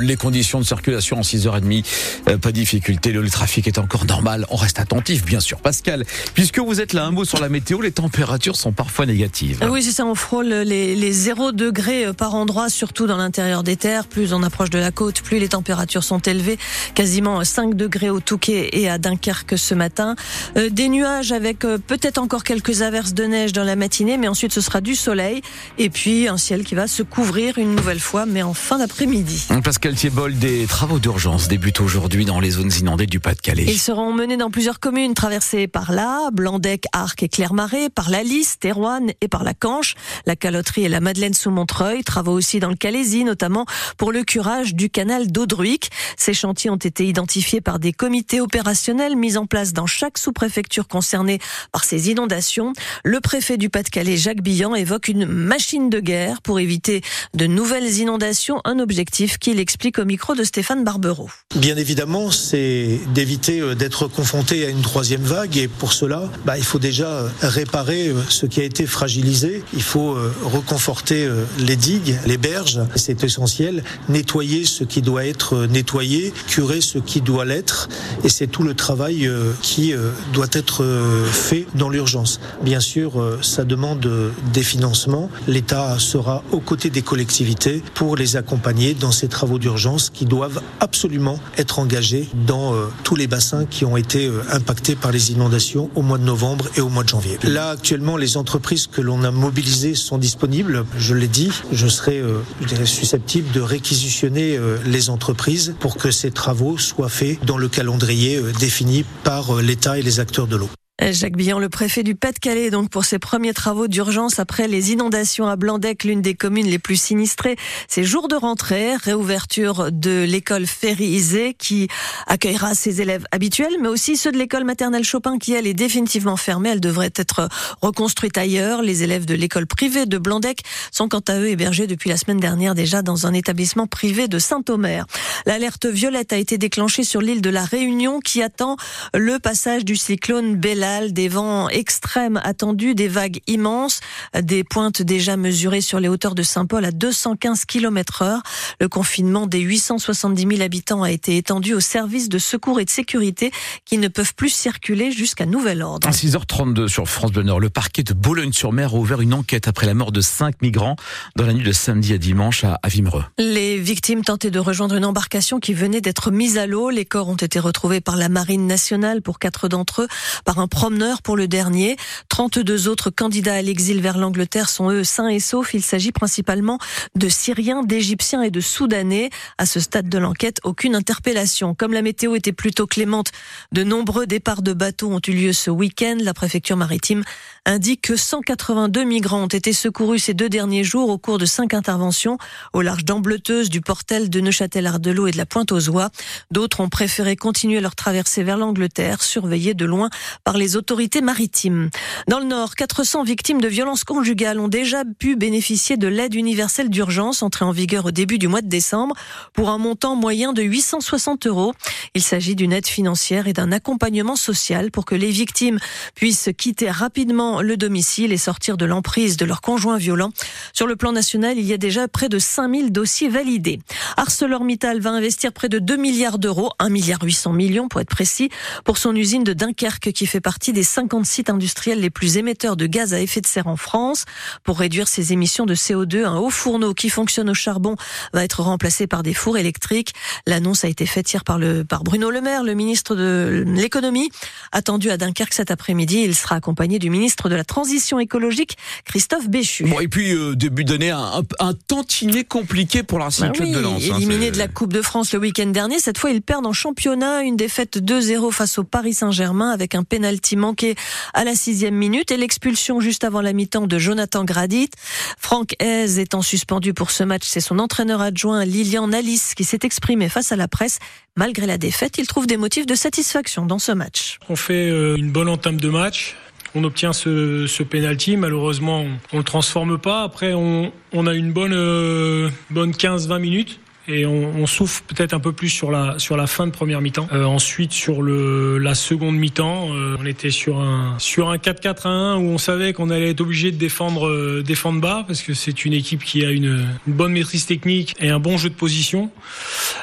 les conditions de circulation en 6h30, euh, pas de difficulté, le trafic est encore normal. On reste attentif, bien sûr. Pascal, puisque vous êtes là, un mot sur la météo, les températures sont parfois négatives. Oui, c'est ça, on frôle les, les 0 degrés euh, par endroit, surtout dans l'intérieur des terres. Plus on approche de la côte, plus les températures sont élevées. Quasiment 5 degrés au Touquet et à Dunkerque ce matin. des nuages avec peut-être encore quelques averses de neige dans la matinée, mais ensuite ce sera du soleil. Et puis un ciel qui va se couvrir une nouvelle fois, mais en fin d'après-midi. Pascal Thiebol, des travaux d'urgence débutent aujourd'hui dans les zones inondées du Pas-de-Calais. Ils seront menés dans plusieurs communes traversées par là, Blandec, Arc et Clermarais, par la Lys, Terouane et par la Canche, la Caloterie et la Madeleine sous Montreuil. Travaux aussi dans le Calaisie, notamment pour le curage du canal d'Audruic. Ces chantiers ont été identifiés par des comités opérationnels mis en place dans chaque sous-préfecture concernée par ces inondations. Le préfet du Pas-de-Calais, Jacques Billan, évoque une machine de guerre pour éviter de nouvelles inondations, un objectif qu'il explique au micro de Stéphane Barbereau. Bien évidemment, c'est d'éviter euh, d'être confronté à une troisième vague et pour cela, bah, il faut déjà euh, réparer euh, ce qui a été fragilisé. Il faut reconforter les digues, les berges, c'est essentiel. Nettoyer ce qui doit être nettoyé, curer ce qui doit l'être et c'est tout le travail qui doit être fait dans l'urgence. Bien sûr, ça demande des financements. L'État sera aux côtés des collectivités pour les accompagner dans ces travaux d'urgence qui doivent absolument être engagés dans euh, tous les bassins qui ont été euh, impactés par les inondations au mois de novembre et au mois de janvier. Là, actuellement, les entreprises que l'on a mobilisées sont disponibles. Je l'ai dit, je serai euh, susceptible de réquisitionner les entreprises pour que ces travaux soient faits dans le calendrier défini par l'État et les acteurs de l'eau. Jacques Billon, le préfet du Pas-de-Calais, donc pour ses premiers travaux d'urgence après les inondations à Blandec, l'une des communes les plus sinistrées. Ces jours de rentrée, réouverture de l'école Ferry qui accueillera ses élèves habituels, mais aussi ceux de l'école maternelle Chopin qui elle est définitivement fermée. Elle devrait être reconstruite ailleurs. Les élèves de l'école privée de Blandec sont quant à eux hébergés depuis la semaine dernière déjà dans un établissement privé de Saint-Omer. L'alerte violette a été déclenchée sur l'île de la Réunion qui attend le passage du cyclone Bella des vents extrêmes attendus, des vagues immenses, des pointes déjà mesurées sur les hauteurs de Saint-Paul à 215 km heure. Le confinement des 870 000 habitants a été étendu aux services de secours et de sécurité qui ne peuvent plus circuler jusqu'à nouvel ordre. À 6h32 sur France Bleu Nord, le parquet de Boulogne-sur-Mer a ouvert une enquête après la mort de cinq migrants dans la nuit de samedi à dimanche à Vimereux. Les victimes tentaient de rejoindre une embarcation qui venait d'être mise à l'eau. Les corps ont été retrouvés par la Marine nationale pour quatre d'entre eux, par un promeneur pour le dernier. 32 autres candidats à l'exil vers l'Angleterre sont eux sains et saufs. Il s'agit principalement de Syriens, d'Égyptiens et de Soudanais. À ce stade de l'enquête, aucune interpellation. Comme la météo était plutôt clémente, de nombreux départs de bateaux ont eu lieu ce week-end. La préfecture maritime indique que 182 migrants ont été secourus ces deux derniers jours au cours de cinq interventions au large d'Ambleteuse, du Portel, de Neuchâtel-Ardelot et de la Pointe-aux-Oies. D'autres ont préféré continuer leur traversée vers l'Angleterre, surveillée de loin par les autorités maritimes. Dans le Nord, 400 victimes de violences conjugales ont déjà pu bénéficier de l'aide universelle d'urgence entrée en vigueur au début du mois de décembre pour un montant moyen de 860 euros. Il s'agit d'une aide financière et d'un accompagnement social pour que les victimes puissent quitter rapidement le domicile et sortir de l'emprise de leur conjoint violent. Sur le plan national, il y a déjà près de 5000 dossiers validés. ArcelorMittal va investir près de 2 milliards d'euros, 1 milliard 800 millions pour être précis, pour son usine de Dunkerque qui fait partie des 50 sites industriels les plus émetteurs de gaz à effet de serre en France. Pour réduire ses émissions de CO2, un haut fourneau qui fonctionne au charbon va être remplacé par des fours électriques. L'annonce a été faite hier par, par Bruno Le Maire, le ministre de l'économie. Attendu à Dunkerque cet après-midi, il sera accompagné du ministre de la Transition écologique, Christophe Béchu. Bon, et puis, euh, début d'année, un, un, tantinet compliqué pour la bah oui, de Lens. Hein, éliminé de la Coupe de France le week-end dernier, cette fois, ils perdent en championnat une défaite 2-0 face au Paris Saint-Germain avec un pénalty manqué à la sixième minute et l'expulsion juste avant la mi-temps de Jonathan Gradit. Franck Hez étant suspendu pour ce match, c'est son entraîneur adjoint Lilian Alice qui s'est exprimé face à la presse. Malgré la défaite, il trouve des motifs de satisfaction dans ce match. On fait euh, une bonne entame de match on obtient ce, ce penalty. Malheureusement, on, ne le transforme pas. Après, on, a une bonne, euh, bonne 15-20 minutes et on, on souffre peut-être un peu plus sur la sur la fin de première mi-temps. Euh, ensuite sur le la seconde mi-temps, euh, on était sur un sur un 4-4-1 où on savait qu'on allait être obligé de défendre euh, défendre bas parce que c'est une équipe qui a une, une, bonne maîtrise technique et un bon jeu de position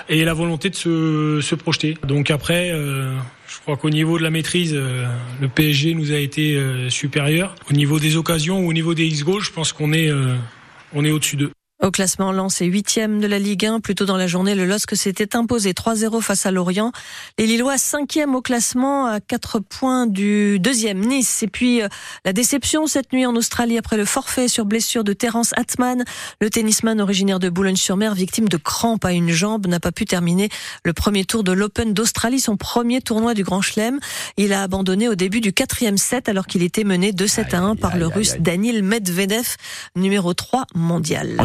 et la volonté de se, se projeter. Donc après je crois qu'au niveau de la maîtrise, le PSG nous a été supérieur. Au niveau des occasions ou au niveau des X-goals, je pense qu'on est, on est au-dessus d'eux. Au classement, Lens est huitième de la Ligue 1. Plutôt dans la journée, le LOSC s'était imposé 3-0 face à Lorient. Les Lillois cinquième au classement à 4 points du deuxième Nice. Et puis euh, la déception cette nuit en Australie après le forfait sur blessure de Terence Atman. Le tennisman originaire de Boulogne-sur-Mer, victime de crampes à une jambe, n'a pas pu terminer le premier tour de l'Open d'Australie, son premier tournoi du Grand Chelem. Il a abandonné au début du quatrième set alors qu'il était mené 2-7 à 1 par le Russe Daniil Medvedev, numéro 3 mondial.